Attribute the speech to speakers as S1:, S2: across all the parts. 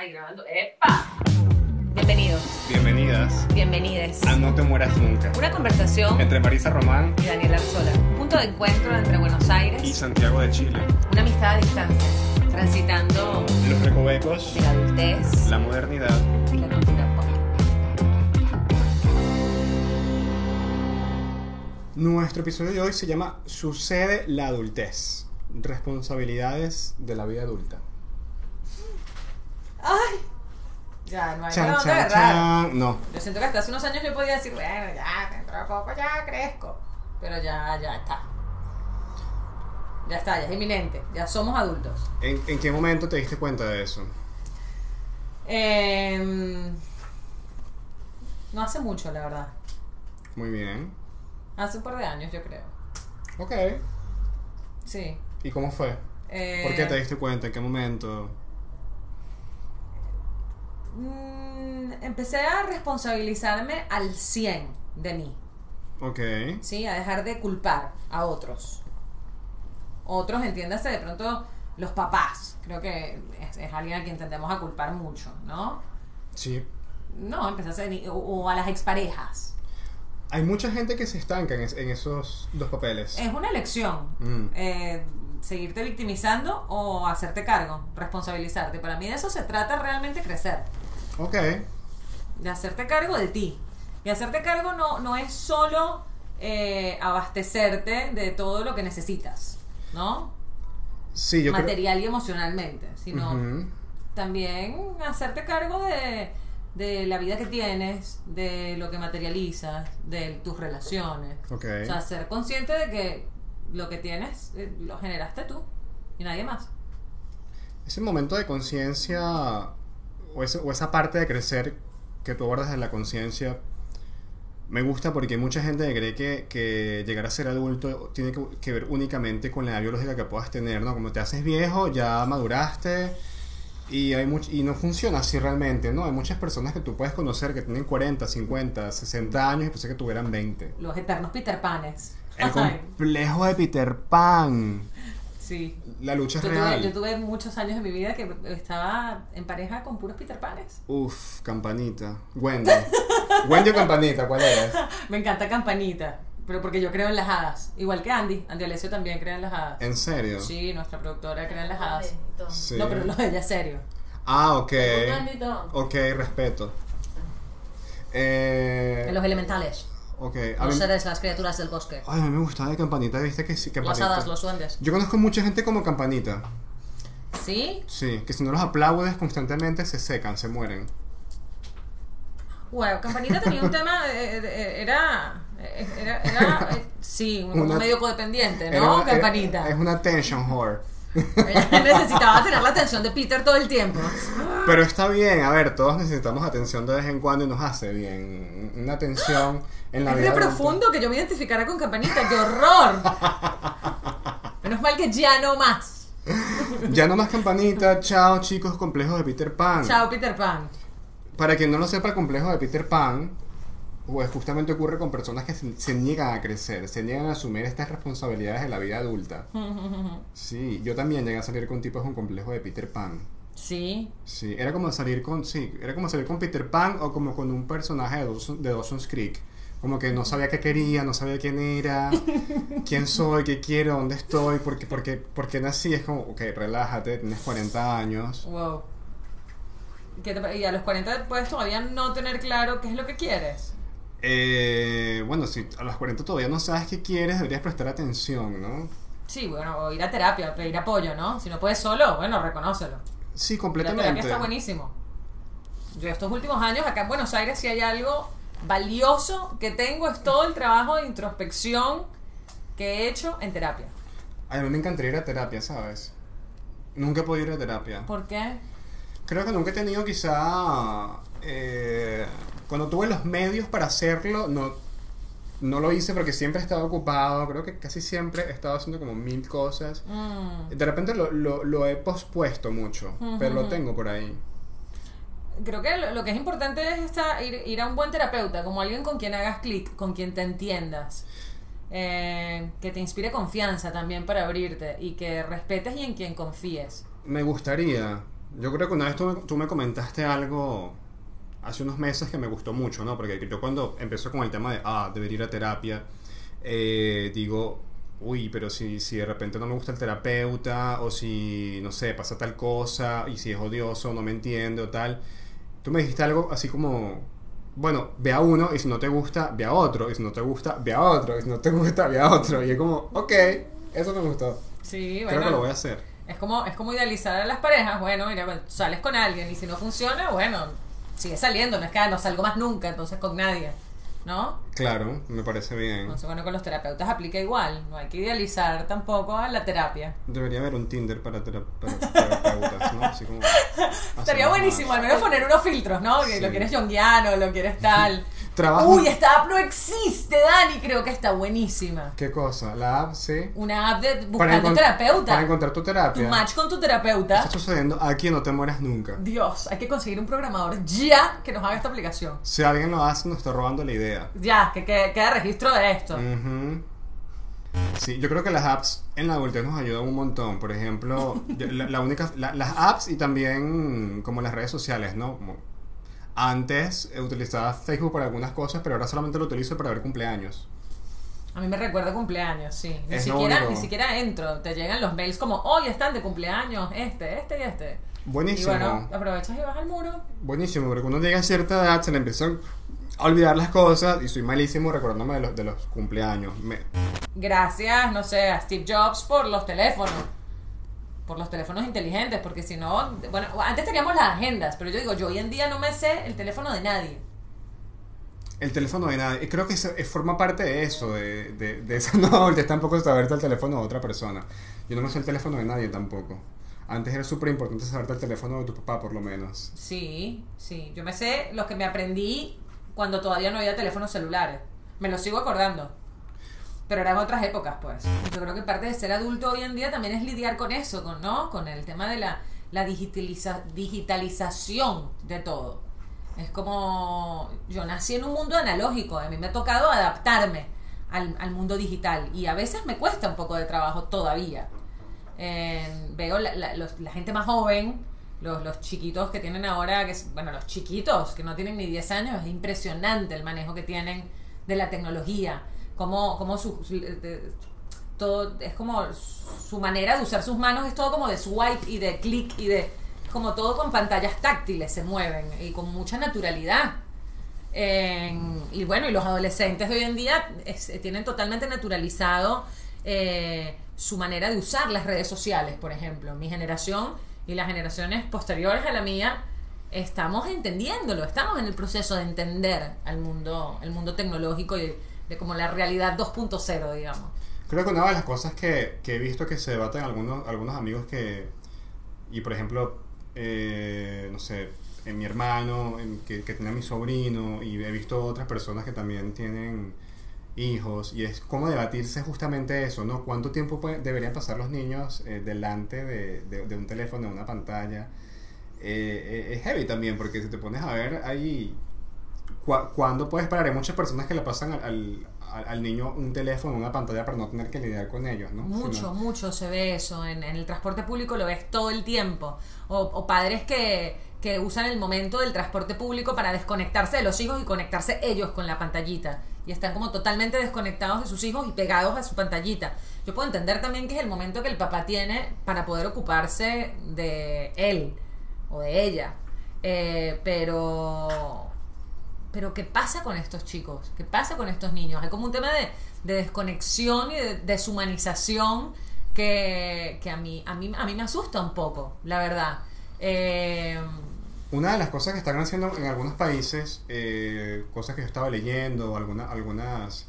S1: Ay, grabando. ¡Epa! Bienvenidos,
S2: Bienvenidas
S1: bienvenides.
S2: a No Te Mueras Nunca.
S1: Una conversación
S2: Entre Marisa Román
S1: y Daniel Arzola. Punto de encuentro entre Buenos Aires
S2: y Santiago de Chile.
S1: una amistad a distancia, transitando
S2: Los recovecos,
S1: de la adultez
S2: la modernidad.
S1: y la cultura pop.
S2: Nuestro episodio de hoy se llama Sucede la adultez. Responsabilidades de la vida adulta.
S1: ¡Ay! Ya, no hay
S2: Chan,
S1: dónde
S2: chan, chan. No.
S1: Yo siento que hasta hace unos años yo podía decir, bueno, ya, dentro de poco ya crezco. Pero ya, ya está. Ya está, ya es inminente. Ya somos adultos.
S2: ¿En, en qué momento te diste cuenta de eso?
S1: Em, no hace mucho, la verdad.
S2: Muy bien.
S1: Hace un par de años, yo creo.
S2: Ok.
S1: Sí.
S2: ¿Y cómo fue?
S1: Eh,
S2: ¿Por qué te diste cuenta? ¿En qué momento?
S1: Mm, empecé a responsabilizarme al 100 de mí.
S2: Ok.
S1: ¿sí? A dejar de culpar a otros. Otros, entiéndase, de pronto los papás. Creo que es, es alguien a quien tendemos a culpar mucho, ¿no?
S2: Sí.
S1: No, empecé a hacer, o, o a las exparejas.
S2: Hay mucha gente que se estanca en, es- en esos dos papeles.
S1: Es una elección.
S2: Mm.
S1: eh, seguirte victimizando o hacerte cargo, responsabilizarte. Para mí de eso se trata realmente crecer.
S2: Ok.
S1: de hacerte cargo de ti. Y hacerte cargo no, no es solo eh, abastecerte de todo lo que necesitas, ¿no?
S2: Sí, yo creo...
S1: Material y emocionalmente, sino también hacerte cargo de, de la vida que tienes, de lo que materializas, de tus relaciones.
S2: Ok.
S1: O sea, ser consciente de que lo que tienes eh, lo generaste tú y nadie más.
S2: Ese momento de conciencia o, o esa parte de crecer que tú abordas de la conciencia me gusta porque hay mucha gente que cree que, que llegar a ser adulto tiene que, que ver únicamente con la edad biológica que puedas tener, ¿no? Como te haces viejo, ya maduraste y, hay much- y no funciona así realmente, ¿no? Hay muchas personas que tú puedes conocer que tienen 40, 50, 60 años y pensé que tuvieran 20.
S1: Los eternos Peter Panes.
S2: El complejo de Peter Pan.
S1: Sí.
S2: La lucha es
S1: Yo
S2: real.
S1: tuve, yo tuve muchos años de mi vida que estaba en pareja con puros Peter Panes.
S2: Uf, campanita. Wendy. Wendy o campanita, ¿cuál eres?
S1: Me encanta Campanita, pero porque yo creo en las hadas. Igual que Andy. Andy Alessio también cree en las hadas.
S2: ¿En serio?
S1: Sí, nuestra productora cree en las hadas.
S2: Sí.
S1: No, pero lo de ella es serio.
S2: Ah, ok. Ok, respeto. Eh,
S1: En los elementales.
S2: Ok. A
S1: Los
S2: mí,
S1: seres, las criaturas del bosque.
S2: ay, a mí me gustaba de campanita, viste que sí,
S1: Las
S2: campanita.
S1: hadas, los duendes.
S2: Yo conozco mucha gente como campanita.
S1: ¿Sí?
S2: Sí, que si no los aplaudes constantemente se secan, se mueren.
S1: Bueno, Campanita tenía un tema, eh, eh, era, eh, era, era, eh, sí, como
S2: Una-
S1: medio codependiente,
S2: Era
S1: ¿no?
S2: era-
S1: Campanita.
S2: es una attention whore.
S1: Necesitaba tener la atención de Peter todo el tiempo.
S2: Pero está bien, a ver, todos necesitamos atención de vez en cuando y nos hace bien. Una atención en la
S1: Es
S2: vida.
S1: re
S2: adulta.
S1: profundo que yo me identificara con Campanita, qué horror. Menos mal que ya no más.
S2: Ya no más campanita, chao chicos, complejos de Peter Pan.
S1: Chao, Peter Pan.
S2: Para quien no lo sepa, el complejo de Peter Pan pues justamente ocurre con personas que se, se niegan a crecer, se niegan a asumir estas responsabilidades de la vida adulta. Sí, yo también llegué a salir con tipos con complejo de Peter Pan.
S1: Sí,
S2: Sí, era como salir con, sí, era como salir con Peter Pan o como con un personaje de, Dawson- de Dawson's Creek. Como que no sabía qué quería, no sabía quién era, quién soy, qué quiero, dónde estoy, porque, porque, porque nací. Es como, ok, relájate, tienes 40 años.
S1: wow. ¿Qué te pa- y a los 40 puedes todavía no tener claro qué es lo que quieres.
S2: Eh, bueno, si a los 40 todavía no sabes qué quieres, deberías prestar atención, ¿no?
S1: Sí, bueno, o ir a terapia, pedir apoyo, ¿no? Si no puedes solo, bueno, reconócelo.
S2: Sí,
S1: La
S2: completamente.
S1: terapia está buenísimo. Yo estos últimos años acá en Buenos Aires si hay algo valioso que tengo es todo el trabajo de introspección que he hecho en terapia.
S2: A mí me encantaría ir a terapia, ¿sabes? Nunca he podido ir a terapia.
S1: ¿Por qué?
S2: Creo que nunca he tenido quizá... eh, cuando tuve los medios para hacerlo, no, no lo hice porque siempre he estado ocupado. Creo que casi siempre he estado haciendo como mil cosas.
S1: Mm.
S2: De repente lo, lo, lo he pospuesto mucho, pero lo tengo por ahí.
S1: Creo que lo, que es importante es esta- ir, ir a un buen terapeuta, como alguien con quien hagas clic, con quien te entiendas. Eh, que te inspire confianza también para abrirte y que respetes y en quien confíes.
S2: Me gustaría, Yo creo que una vez tú, tú me comentaste algo hace unos meses que me gustó mucho, ¿no? Porque yo cuando empiezo con el tema de, ah, debería ir a terapia, eh, digo, uy, pero si, si de repente no me gusta el terapeuta, o si, no sé, pasa tal cosa, y si es odioso, no me entiende o tal. Tú me dijiste algo así como, bueno, ve a uno, y si no te gusta, ve a otro, y si no te gusta, ve a otro, y si no te gusta, ve a otro. Y es como, ok, eso me gustó.
S1: Sí,
S2: Creo
S1: bueno.
S2: que lo voy a hacer.
S1: Es como, es como idealizar a las parejas. Bueno, mira, bueno, sales con alguien y si no funciona, bueno, sigue saliendo. No es que ah, no salgo más nunca, entonces con nadie. ¿No?
S2: Claro, me parece bien.
S1: Entonces, bueno, con los terapeutas aplica igual. No hay que idealizar tampoco a la terapia.
S2: Debería haber un Tinder para, tera- para terapeutas, ¿no? Así como...
S1: Estaría buenísimo,
S2: más.
S1: al menos poner unos filtros, ¿no? Que
S2: Sí.
S1: lo quieres yonguiano, lo quieres tal. Uy, esta app no existe, Dani. Creo que está buenísima.
S2: ¿Qué cosa? La app, sí.
S1: Una app de buscando
S2: encont-
S1: terapeuta.
S2: Para encontrar tu
S1: tu
S2: terapia.
S1: match con tu
S2: ¿Qué
S1: terapeuta.
S2: está sucediendo? Aquí no te mueras nunca.
S1: Dios, hay que conseguir un programador ya que nos haga esta aplicación.
S2: Si alguien lo hace, nos está robando la idea.
S1: Ya, que que- quede registro de esto.
S2: Ujú. Sí, yo creo que las apps en la adultez nos ayudan un montón. Por ejemplo, la, la única, la- las apps y también como las redes sociales, ¿no? Como antes eh, utilizaba Facebook para algunas cosas, pero ahora solamente lo utilizo para ver cumpleaños.
S1: A mí me recuerda cumpleaños, sí. Ni
S2: Es
S1: siquiera, ni siquiera entro. Te llegan los mails como, hoy están de cumpleaños, este, este y este.
S2: Buenísimo.
S1: Y bueno, aprovechas y vas al muro.
S2: Buenísimo, porque cuando llega a cierta edad se le empiezan a olvidar las cosas y soy malísimo recordándome de los, de los cumpleaños. Me-
S1: Gracias, no sé, a Steve Jobs por los teléfonos. Por los teléfonos inteligentes, porque si no, bueno, antes teníamos las agendas, pero yo digo, yo hoy en día no me sé el teléfono de nadie.
S2: el teléfono de nadie. Creo que eh, forma parte de eso, de, de, de esa no adultez tampoco saberte el teléfono de otra persona. Yo no me sé el teléfono de nadie tampoco. Antes era súper importante saberte el teléfono de tu papá, por lo menos.
S1: Sí, sí. Yo me sé los que me aprendí cuando todavía no había teléfonos celulares. Me los sigo acordando. Pero eran otras épocas, pues. Yo creo que parte de ser adulto hoy en día también es lidiar con eso, con, ¿no? Con el tema de la, la digitaliza- digitalización de todo. Es como. Yo nací en un mundo analógico. A mí me ha tocado adaptarme al, mundo digital. Y a veces me cuesta un poco de trabajo todavía. Eh, veo la, la- gente más joven, los, chiquitos que tienen ahora, bueno, los chiquitos que no tienen ni 10 años, es impresionante el manejo que tienen de la tecnología, como, como su, de- todo, es como su manera de usar sus manos es todo como de swipe y de clic y de, como todo con pantallas táctiles se mueven y con mucha naturalidad. Y bueno, y los adolescentes de hoy en día es- tienen totalmente naturalizado eh, su manera de usar las redes sociales, por ejemplo. Mi generación y las generaciones posteriores a la mía estamos entendiéndolo, estamos en el proceso de entender al mundo, el mundo tecnológico y de, como la realidad 2.0, digamos.
S2: Creo que una de las cosas que, que he visto que se debaten algunos, algunos amigos que, y por ejemplo, eh, no sé, en mi hermano, en- que, que tiene a mi sobrino, y he visto otras personas que también tienen hijos, y es cómo debatirse justamente eso, ¿no? ¿Cuánto tiempo puede- deberían pasar los niños eh, delante de, de- de un teléfono, de una pantalla? Eh, eh, es heavy también, porque si te pones a ver, hay... cu- ¿Cuándo puedes parar? Hay muchas personas que le pasan al, al, al- niño un teléfono, una pantalla para no tener que lidiar con ellos, ¿no?
S1: Mucho, mucho se ve eso. En, en el transporte público lo ves todo el tiempo. O, o padres que, que usan el momento del transporte público para desconectarse de los hijos y conectarse ellos con la pantallita. Y están como totalmente desconectados de sus hijos y pegados a su pantallita. Yo puedo entender también que es el momento que el papá tiene para poder ocuparse de él o de ella. Eh, pero pero ¿qué pasa con estos chicos? ¿Qué pasa con estos niños? Hay como un tema de, de desconexión y de deshumanización que, que a, mí, a, mí, a mí me asusta un poco, la verdad. Eh,
S2: Una de las cosas que están haciendo en algunos países, eh, cosas que yo estaba leyendo, alguna- algunas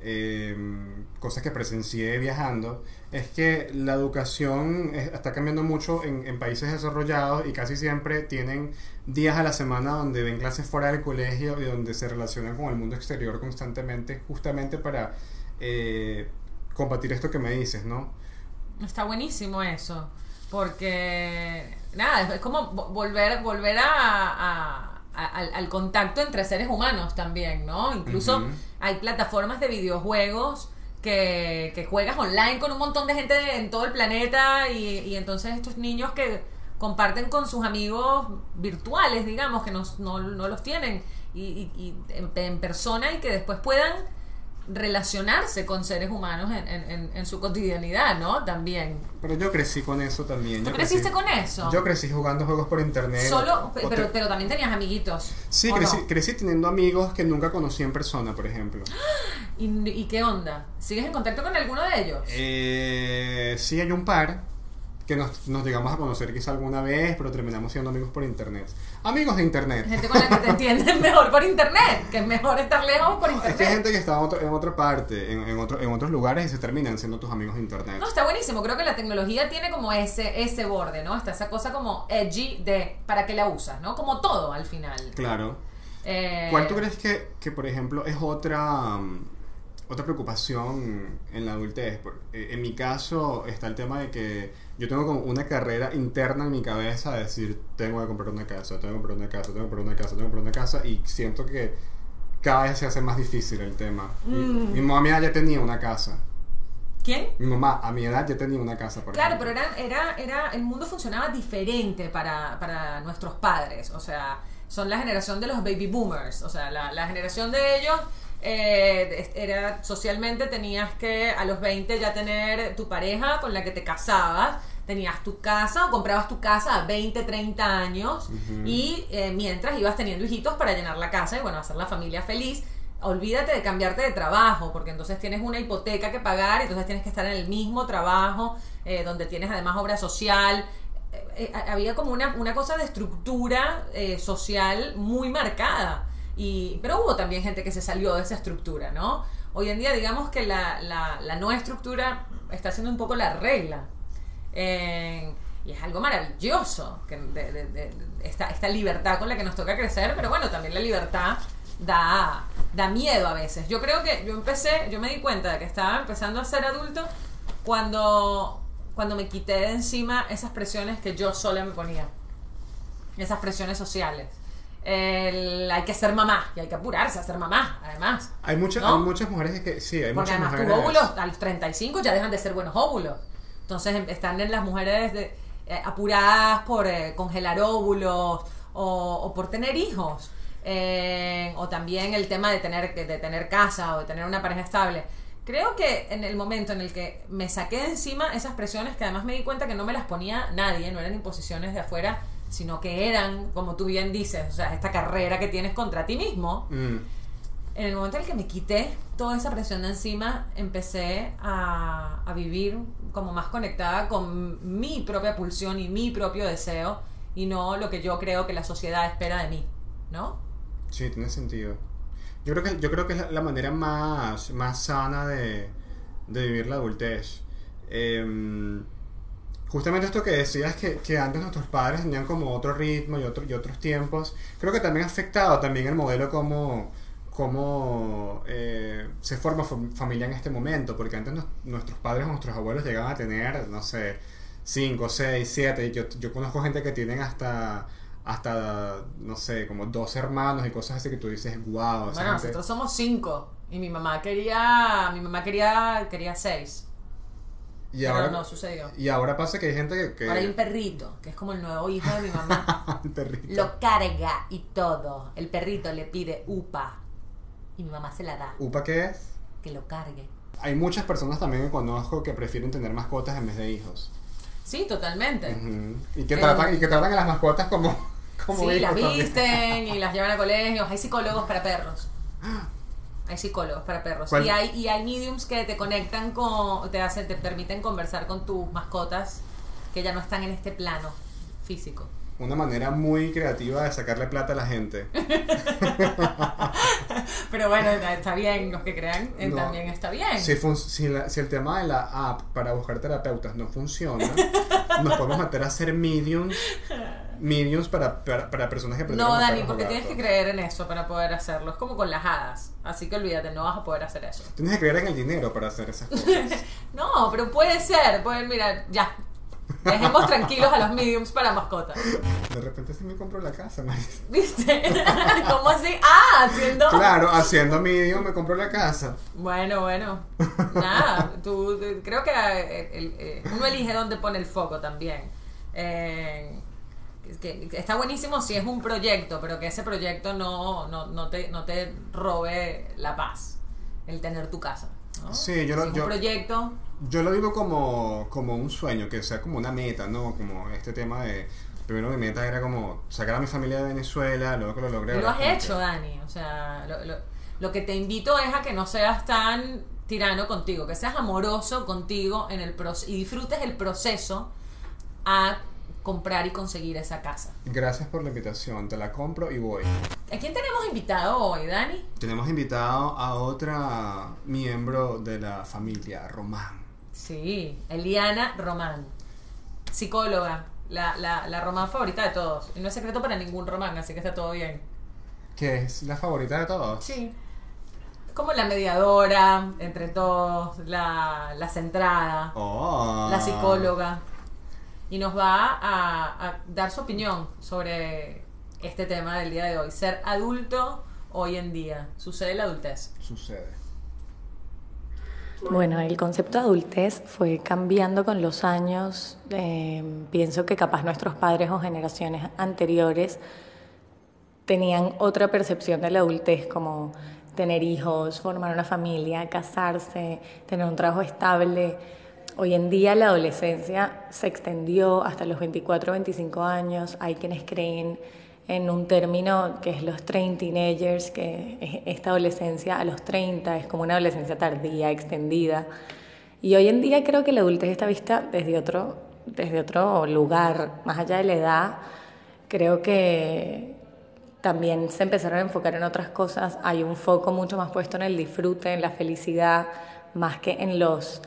S2: eh, cosas que presencié viajando, es que la educación es- está cambiando mucho en, en países desarrollados y casi siempre tienen días a la semana donde ven clases fuera del colegio y donde se relacionan con el mundo exterior constantemente, justamente para eh, combatir esto que me dices, ¿no?
S1: está buenísimo eso, porque nada, es como vo- volver, volver a, a- a- al, al contacto entre seres humanos también, ¿no? Incluso hay plataformas de videojuegos que, que juegas online con un montón de gente en todo el planeta y, y entonces estos niños que comparten con sus amigos virtuales, digamos, que no, no, no los tienen y, en, en persona y que después puedan relacionarse con seres humanos en, en- su cotidianidad, ¿no? También.
S2: Pero yo crecí con eso también.
S1: ¿Tú
S2: yo
S1: creciste
S2: crecí-
S1: con eso?
S2: Yo crecí jugando juegos por internet.
S1: Solo,
S2: te-
S1: pero, pero también tenías amiguitos.
S2: Sí,
S1: ¿o
S2: crecí,
S1: no?
S2: crecí teniendo amigos que nunca conocí en persona, por ejemplo.
S1: ¿Y, y qué onda? ¿Sigues en contacto con alguno de ellos?
S2: Eh, sí, hay un par que nos, nos llegamos a conocer quizá alguna vez, pero terminamos siendo amigos por internet. Amigos de internet.
S1: Gente con la que te entienden mejor por internet, que es mejor estar lejos por
S2: Es
S1: internet.
S2: que hay gente que está en, otro- en otra parte, en, en, otro- en otros lugares y se terminan siendo tus amigos de internet.
S1: No, está buenísimo. Creo que la tecnología tiene como ese, ese borde, ¿no? Está esa cosa como edgy de para qué la usas, ¿no? Como todo al final.
S2: Claro.
S1: Eh,
S2: ¿Cuál tú crees que, que, por ejemplo, es otra, mm, otra preocupación en la adultez? Eh, En mi caso está el tema de que yo tengo como una carrera interna en mi cabeza de decir, tengo que comprar una casa, tengo que comprar una casa, tengo que comprar una casa, tengo que comprar una casa, y siento que cada vez se hace más difícil el tema. Mi-
S1: Mm.
S2: Mi, mamá a mi edad ya tenía una casa.
S1: ¿Quién?
S2: Mi mamá a mi edad ya tenía una casa, por
S1: Claro,
S2: ejemplo.
S1: pero era, era, era, el mundo funcionaba diferente para, para nuestros padres. O sea, son la generación de los baby boomers. O sea, la, la generación de ellos eh, era socialmente tenías que a los 20 ya tener tu pareja con la que te casabas. Tenías tu casa o comprabas tu casa a 20, 30 años y eh, mientras ibas teniendo hijitos para llenar la casa y bueno, hacer la familia feliz. Olvídate de cambiarte de trabajo, porque entonces tienes una hipoteca que pagar, y entonces tienes que estar en el mismo trabajo, eh, donde tienes además obra social. Eh, eh, había como una, una cosa de estructura eh, social muy marcada. Y, pero hubo también gente que se salió de esa estructura, ¿no? Hoy en día digamos que la, la, la nueva estructura está siendo un poco la regla. Eh, y es algo maravilloso, que de- de- de- esta, esta libertad con la que nos toca crecer, pero bueno, también la libertad da, da miedo a veces. Yo creo que yo empecé, yo me di cuenta de que estaba empezando a ser adulto cuando, cuando me quité de encima esas presiones que yo sola me ponía, esas presiones sociales. El, hay que ser mamá y hay que apurarse a ser mamá, además.
S2: Hay, muchas
S1: ¿No?
S2: hay muchas mujeres que sí, hay
S1: Porque
S2: muchas
S1: además tus
S2: mujeres.
S1: óvulos a los 35 ya dejan de ser buenos óvulos. Entonces em- están en las mujeres de- eh, apuradas por eh, congelar óvulos o, o por tener hijos. Eh, o también el tema de tener, de tener casa o de tener una pareja estable. Creo que en el momento en el que me saqué de encima esas presiones, que además me di cuenta que no me las ponía nadie, no eran imposiciones de afuera, sino que eran, como tú bien dices, o sea, esta carrera que tienes contra ti mismo,
S2: Mm.
S1: en el momento en el que me quité toda esa presión de encima, empecé a, a vivir como más conectada con mi propia pulsión y mi propio deseo y no lo que yo creo que la sociedad espera de mí, ¿no?
S2: Sí, tiene sentido. Yo creo que, yo creo que es la, manera más, más sana de, de vivir la adultez. Em, justamente esto que decías, que, que antes nuestros padres tenían como otro ritmo y, otro, y otros tiempos, creo que también ha afectado también el modelo como, como eh, se forma fam- familia en este momento, porque antes nuestros padres o nuestros abuelos llegaban a tener, no sé, 5, 6, 7, yo, yo conozco gente que tienen hasta hasta, no sé, como dos hermanos y cosas así que tú dices, wow,
S1: Bueno,
S2: gente-
S1: nosotros somos cinco y mi mamá quería, mi mamá quería, quería seis,
S2: y
S1: pero
S2: ahora,
S1: no sucedió.
S2: y ahora pasa que hay gente que... que
S1: Ahora hay un perrito, que es como el nuevo hijo de mi mamá.
S2: el perrito.
S1: Lo carga y todo. El perrito le pide upa y mi mamá se la da,
S2: ¿Upa qué es?
S1: que lo cargue.
S2: Hay muchas personas también que conozco que prefieren tener mascotas en vez de hijos.
S1: Sí, totalmente.
S2: Ujú. y, que
S1: Eh,
S2: tratan, y que tratan a las mascotas como, como
S1: Sí, las visten y las llevan a colegios. Hay psicólogos para perros. Hay psicólogos para perros.
S2: ¿Cuál?
S1: Y hay, y hay mediums que te conectan con, te hacen, te permiten conversar con tus mascotas que ya no están en este plano físico.
S2: Una manera muy creativa de sacarle plata a la gente.
S1: Pero bueno, está bien, los que crean eh,
S2: No.
S1: también está bien.
S2: Si, si, la- si el tema de la app para buscar terapeutas no funciona, nos podemos meter a hacer mediums, mediums para, para, para personas que
S1: No, Dani, porque tienes que creer en eso para poder hacerlo. Es como con las hadas. Así que olvídate, no vas a poder hacer eso.
S2: Tienes que creer en el dinero para hacer esas cosas.
S1: No, pero puede ser. Pueden, mira, ya. Dejemos tranquilos a los mediums para mascotas.
S2: De repente sí me compro la casa, Marisa.
S1: ¿Viste? ¿Cómo así? Ah, haciendo.
S2: Claro, haciendo medium me compro la casa.
S1: Bueno, bueno. Nada, tú, creo que eh, eh, uno elige dónde pone el foco también. Eh, que, que está buenísimo si es un proyecto, pero que ese proyecto no, no, no, te, no te robe la paz, el tener tu casa. ¿no?
S2: Sí, yo lo-
S1: Si
S2: yo-
S1: un proyecto,
S2: Yo lo vivo como, como un sueño, que sea como una meta, ¿no? Como este tema de... Primero mi meta era como sacar a mi familia de Venezuela, luego que lo logré.
S1: y lo has
S2: como que-
S1: hecho, Dani. O sea, lo, lo- lo que te invito es a que no seas tan tirano contigo, que seas amoroso contigo en el y disfrutes el proceso a comprar y conseguir esa casa.
S2: Gracias por la invitación, te la compro y voy.
S1: ¿A quién tenemos invitado hoy, Dani?
S2: Tenemos invitado a otra miembro de la familia, Román.
S1: Sí, Eliana Román, psicóloga, la, la, la román favorita de todos. Y no es secreto para ningún román, así que está todo bien.
S2: Que es la favorita de todos.
S1: Sí. Como la mediadora entre todos, la, la centrada,
S2: Oh.
S1: la psicóloga. Y nos va a, a dar su opinión sobre este tema del día de hoy. Ser adulto hoy en día. Sucede la adultez.
S2: Sucede.
S3: Bueno, el concepto de adultez fue cambiando con los años. Eh, pienso que capaz nuestros padres o generaciones anteriores tenían otra percepción de la adultez, como tener hijos, formar una familia, casarse, tener un trabajo estable. Hoy en día la adolescencia se extendió hasta los 24, 25 años. Hay quienes creen en un término que es los train teenagers, que es esta adolescencia a los 30, es como una adolescencia tardía, extendida. Y hoy en día creo que la adultez está vista desde otro, desde otro lugar, más allá de la edad. Creo que también se empezaron a enfocar en otras cosas. Hay un foco mucho más puesto en el disfrute, en la felicidad, más que en los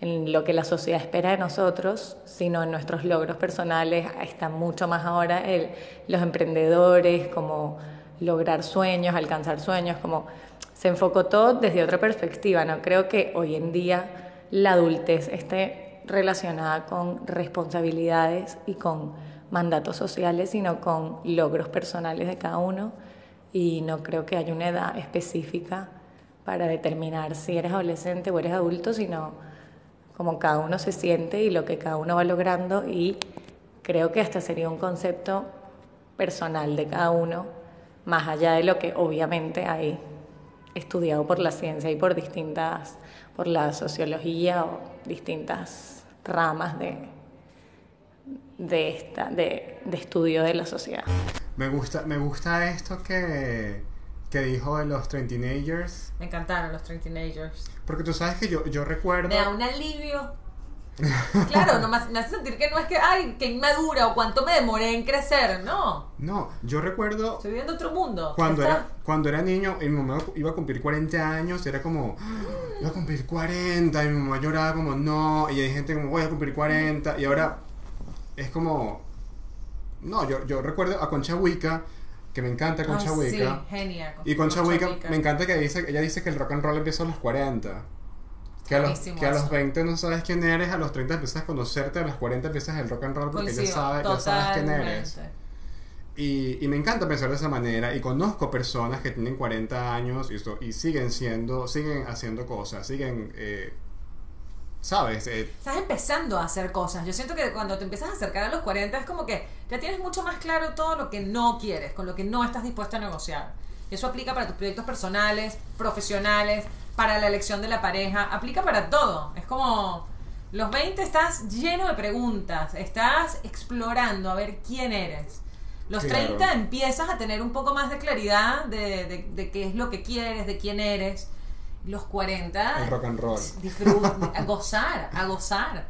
S3: en lo que la sociedad espera de nosotros, sino en nuestros logros personales. Está mucho más ahora el, los emprendedores, como lograr sueños, alcanzar sueños, como se enfocó todo desde otra perspectiva. No creo que hoy en día la adultez esté relacionada con responsabilidades y con mandatos sociales, sino con logros personales de cada uno. Y no creo que haya una edad específica para determinar si eres adolescente o eres adulto, sino como cada uno se siente y lo que cada uno va logrando. Y creo que hasta sería un concepto personal de cada uno, más allá de lo que obviamente hay estudiado por la ciencia y por distintas, por la sociología o distintas ramas de, de, esta, de, de estudio de la sociedad.
S2: Me gusta, me gusta esto que, que dijo de los Train Teenagers.
S1: Me encantaron los Train Teenagers.
S2: Porque tú sabes que yo, yo recuerdo.
S1: Me da un alivio. Claro, no me hace sentir que no es que, ay, que inmadura o cuánto me demoré en crecer. No,
S2: No, yo recuerdo
S1: estoy viviendo otro mundo.
S2: cuando
S1: Está-
S2: era, cuando era niño y mi mamá iba a cumplir 40 años, era como, "Ah, voy a cumplir 40, y mi mamá lloraba como, no, y hay gente como, voy a cumplir 40, y ahora es como, no, yo, yo recuerdo a Concha Huica, que me encanta Concha
S1: Ay,
S2: Huica,
S1: Sí, genial.
S2: y Concha Huica, me encanta que dice, ella dice que el rock and roll empieza a los 40. Que a, los, que a los
S1: eso.
S2: 20 no sabes quién eres, a los 30 empiezas a conocerte, a los 40 empiezas el rock and roll porque ya sabes, ya sabes quién eres. Y, y me encanta pensar de esa manera y conozco personas que tienen 40 años y, y siguen siendo, siguen haciendo cosas, siguen, eh, ¿sabes? Eh,
S1: Estás empezando a hacer cosas. Yo siento que cuando te empiezas a acercar a los 40 es como que ya tienes mucho más claro todo lo que no quieres, con lo que no estás dispuesto a negociar. Eso aplica para tus proyectos personales, profesionales, para la elección de la pareja, aplica para todo. Es como los 20 estás lleno de preguntas, estás explorando a ver quién eres. Los
S2: Claro.
S1: 30 empiezas a tener un poco más de claridad de, de- de qué es lo que quieres, de quién eres. Los 40
S2: El rock and roll.
S1: disfruta, a gozar, a gozar.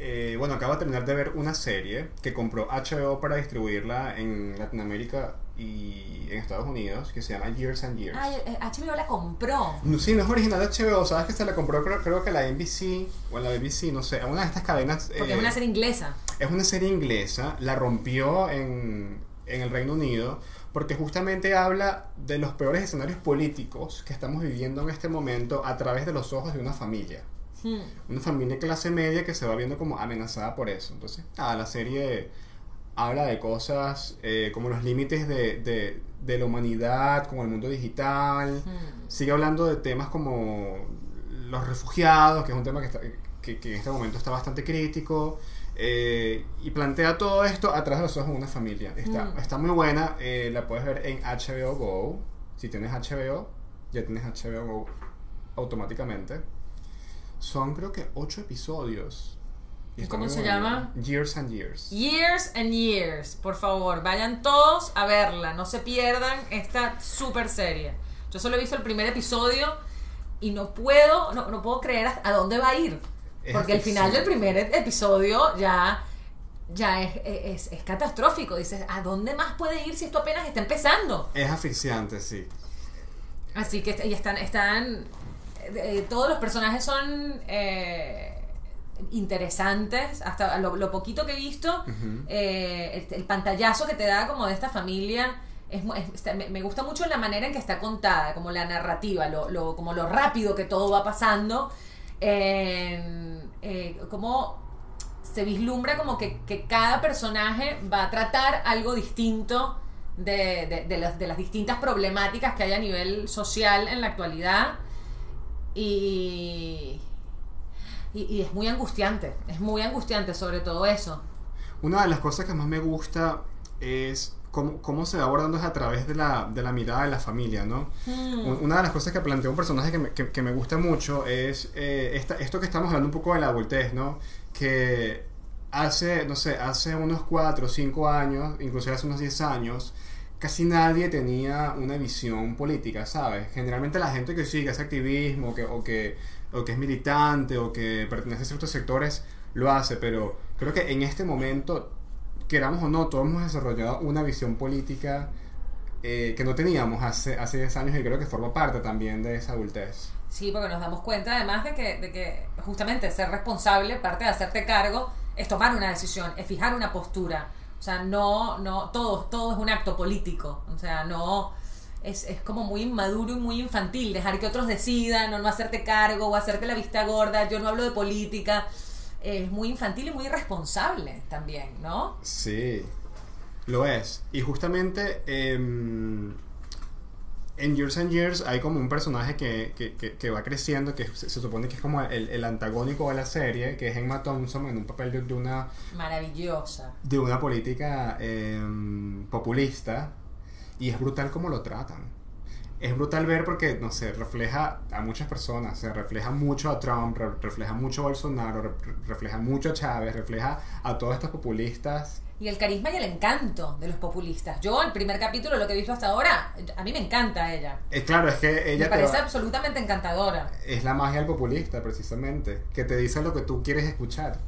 S2: eh, bueno, acabo de terminar de ver una serie que compró HBO para distribuirla en Latinoamérica y en Estados Unidos que se llama Years and Years.
S1: Ay, eh, HBO la compró.
S2: No, Sí, no es original de HBO, sabes que se la compró creo, creo que la NBC o la BBC, no sé, a una de estas cadenas.
S1: Porque
S2: eh,
S1: es una serie inglesa.
S2: Es una serie inglesa, la rompió en, en el Reino Unido, porque justamente habla de los peores escenarios políticos que estamos viviendo en este momento a través de los ojos de una familia.
S1: Hmm.
S2: Una familia de clase media que se va viendo como amenazada por eso. Entonces, la serie habla de cosas eh, como los límites de, de- de la humanidad, como el mundo digital.
S1: Hmm.
S2: Sigue hablando de temas como los refugiados, que es un tema que, está- que- que en este momento está bastante crítico. Eh, y plantea todo esto a través de los ojos de una familia. Está,
S1: Mm.
S2: está muy buena, eh, la puedes ver en HBO Go. Si tienes HBO, ya tienes HBO Go automáticamente. Son creo que ocho episodios.
S1: ¿Y cómo se
S2: buena.
S1: llama?
S2: Years and Years.
S1: Years and Years, por favor, vayan todos a verla, no se pierdan esta super serie. Yo solo he visto el primer episodio y no puedo, no, no puedo creer a dónde va a ir. Porque el final del primer episodio ya, ya es, es, es catastrófico. Dices, ¿a dónde más puede ir si esto apenas está empezando?
S2: Es asfixiante, sí.
S1: Así que y están, están eh, todos los personajes son eh, interesantes, hasta lo, lo poquito que he visto, eh, el, el pantallazo que te da como de esta familia. Es, es- me gusta mucho la manera en que está contada, como la narrativa, lo, lo- como lo rápido que todo va pasando, eh, como se vislumbra como que, cada personaje va a tratar algo distinto de, las, distintas problemáticas que hay a nivel social en la actualidad. Y, y es muy angustiante, es muy angustiante sobre todo eso.
S2: Una de las cosas que más me gusta es cómo, cómo se va abordando es a través de la, de la mirada de la familia, ¿no? Un- Una de las cosas que plantea un personaje que me, que- que me gusta mucho es eh, esta- esto que estamos hablando un poco de la adultez, ¿no? Que hace, no sé, hace unos 4 o 5 años, incluso hace unos 10 años, casi nadie tenía una visión política, ¿sabes? Generalmente la gente que sigue ese activismo que, o, que, o que es militante o que pertenece a ciertos sectores lo hace, pero creo que en este momento, queramos o no, todos hemos desarrollado una visión política eh, que no teníamos hace, hace 10 años y creo que forma parte también de esa adultez.
S1: Sí, porque nos damos cuenta además de que, de que justamente ser responsable, parte de hacerte cargo, es tomar una decisión, es fijar una postura. O sea, no, no, todo, todo es un acto político. O sea, no, es, es como muy inmaduro y muy infantil dejar que otros decidan o no hacerte cargo o hacerte la vista gorda. Yo no hablo de política. Es muy infantil y muy irresponsable también, ¿no?
S2: Sí, lo es. Y justamente em, en Years and Years hay como un personaje que, que, que- que va creciendo, que se, se supone que es como el, el antagónico de la serie, que es Emma Thompson en un papel de, de una,
S1: Maravillosa.
S2: de una política em, populista. Y es brutal como lo tratan. Es brutal ver porque, no sé, refleja a muchas personas, se refleja mucho a Trump, re- refleja mucho a Bolsonaro, re- refleja mucho a Chávez, refleja a todos estos populistas
S1: Y el carisma y el encanto de los populistas. Yo, el primer capítulo, lo que he visto hasta ahora, a mí me encanta ella.
S2: Eh, claro, es que ella
S1: me parece
S2: va-
S1: absolutamente encantadora.
S2: es la magia del populista, precisamente, que te dice lo que tú quieres escuchar.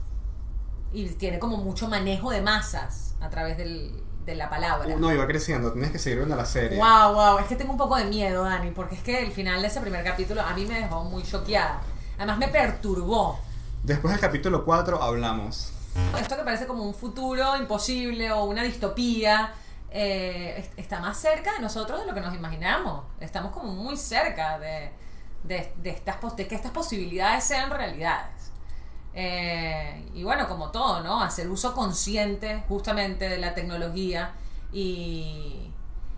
S1: Y tiene como mucho manejo de masas a través del- de la palabra.
S2: No, iba creciendo, tienes que seguir viendo la serie.
S1: Wow, wow, es que tengo un poco de miedo, Dani, porque es que el final de ese primer capítulo a mí me dejó muy choqueada. Además me perturbó.
S2: Después del capítulo 4 hablamos.
S1: Esto que parece como un futuro imposible o una distopía, eh, es- está más cerca de nosotros de lo que nos imaginamos. Estamos como muy cerca de, de, de estas, de que estas posibilidades sean realidades. Eh, y bueno, como todo, ¿no? Hacer uso consciente justamente de la tecnología y,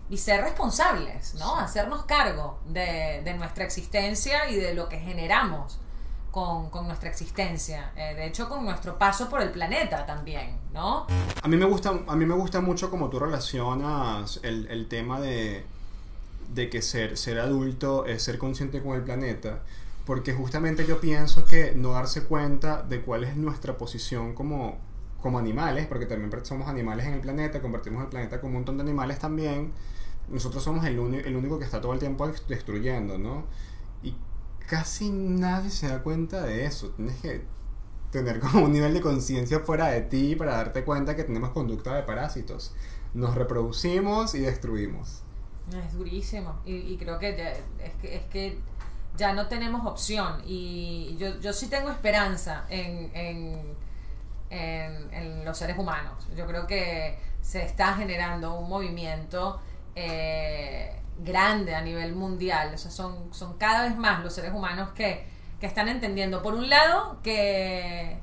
S1: y ser responsables, ¿no? Hacernos cargo de, de nuestra existencia y de lo que generamos con, con nuestra existencia. Eh, de hecho, con nuestro paso por el planeta también, ¿no?
S2: A mí me gusta, a mí me gusta mucho como tú relacionas el, el tema de, de que ser, ser adulto es ser consciente con el planeta. Porque justamente yo pienso que no darse cuenta de cuál es nuestra posición como, como animales, porque también somos animales en el planeta, compartimos el planeta con un montón de animales también. Nosotros somos el, el único que está todo el tiempo destruyendo, ¿no? Y casi nadie se da cuenta de eso. Tienes que tener como un nivel de conciencia fuera de ti para darte cuenta que tenemos conducta de parásitos. Nos reproducimos y destruimos.
S1: Es durísimo. Y, creo que es que ya no tenemos opción. Y yo, yo sí tengo esperanza en, en, en, en los seres humanos. Yo creo que se está generando un movimiento eh, grande a nivel mundial. O sea, son, son cada vez más los seres humanos que, que están entendiendo, por un lado, que,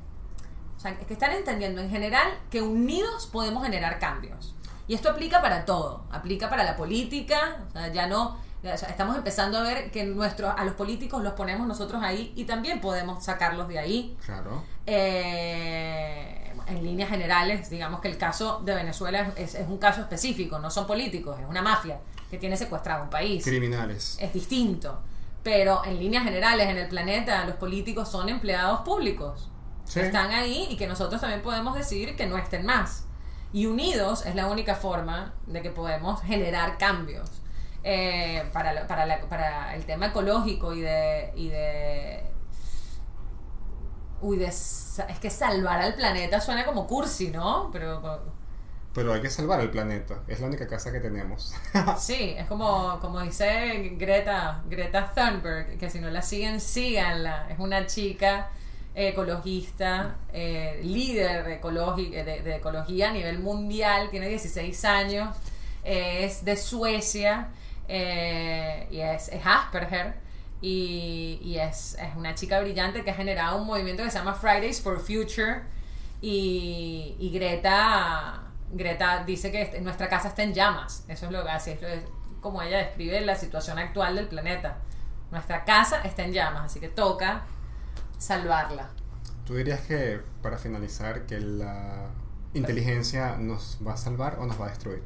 S1: o sea, que están entendiendo en general que unidos podemos generar cambios. Y esto aplica para todo, aplica para la política, o sea, ya no, o sea, estamos empezando a ver que nuestro, a los políticos los ponemos nosotros ahí y también podemos sacarlos de ahí.
S2: Claro.
S1: Eh, en líneas generales, digamos que el caso de Venezuela es, es un caso específico, no son políticos, es una mafia que tiene secuestrado un país.
S2: Criminales.
S1: Es distinto. Pero en líneas generales en el planeta los políticos son empleados públicos.
S2: Sí.
S1: Están ahí y que nosotros también podemos decir que no estén más. Y unidos es la única forma de que podemos generar cambios. Eh, para, la- para, la- para el tema ecológico y de, y de Uy, de es que salvar al planeta suena como cursi, ¿no? Pero
S2: Pero hay que salvar el planeta. Es la única casa que tenemos.
S1: sí, es como, como dice Greta, Greta Thunberg, que si no la siguen, síganla. Es una chica ecologista, eh, líder de, ecologi- de, de ecología a nivel mundial, tiene 16 años, eh, es de Suecia eh, y es, es Asperger. Y, y es, es una chica brillante que ha generado un movimiento que se llama Fridays for Future. Y, y Greta, Greta dice que este- nuestra casa está en llamas. Eso es lo que así es, lo- es como ella describe la situación actual del planeta. Nuestra casa está en llamas, así que toca salvarla.
S2: ¿Tú dirías que, para finalizar, que la inteligencia nos va a salvar o nos va a destruir?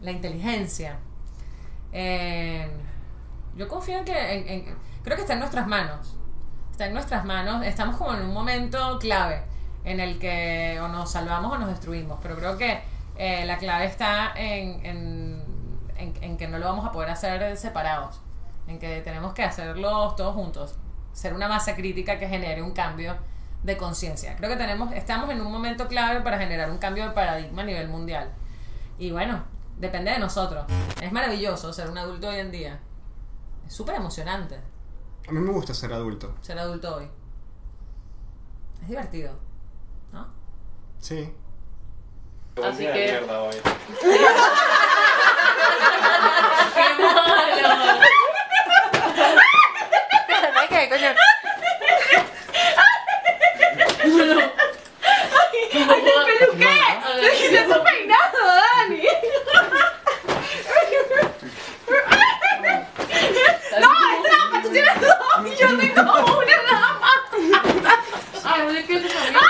S1: La inteligencia. Eh, yo confío en que. en- en- creo que está en nuestras manos. Está en nuestras manos. Estamos como en un momento clave en el que o nos salvamos o nos destruimos. Pero creo que eh, la clave está en, en, en- en que no lo vamos a poder hacer separados. En que tenemos que hacerlo todos juntos. Ser una masa crítica que genere un cambio de conciencia. Creo que tenemos, estamos en un momento clave para generar un cambio de paradigma a nivel mundial. Y bueno, depende de nosotros. Es maravilloso ser un adulto hoy en día. Es súper emocionante.
S2: A mí me gusta ser adulto.
S1: Ser adulto hoy. Es divertido, ¿no?
S2: Sí.
S4: Así que...
S5: mierda hoy.
S4: ¡Qué malo!
S1: ¿Qué coño? ¡Ay, te peluqué! ¡Lo peinado! tienes dos y yo tengo una nada más. Ay, no, yo quiero saber.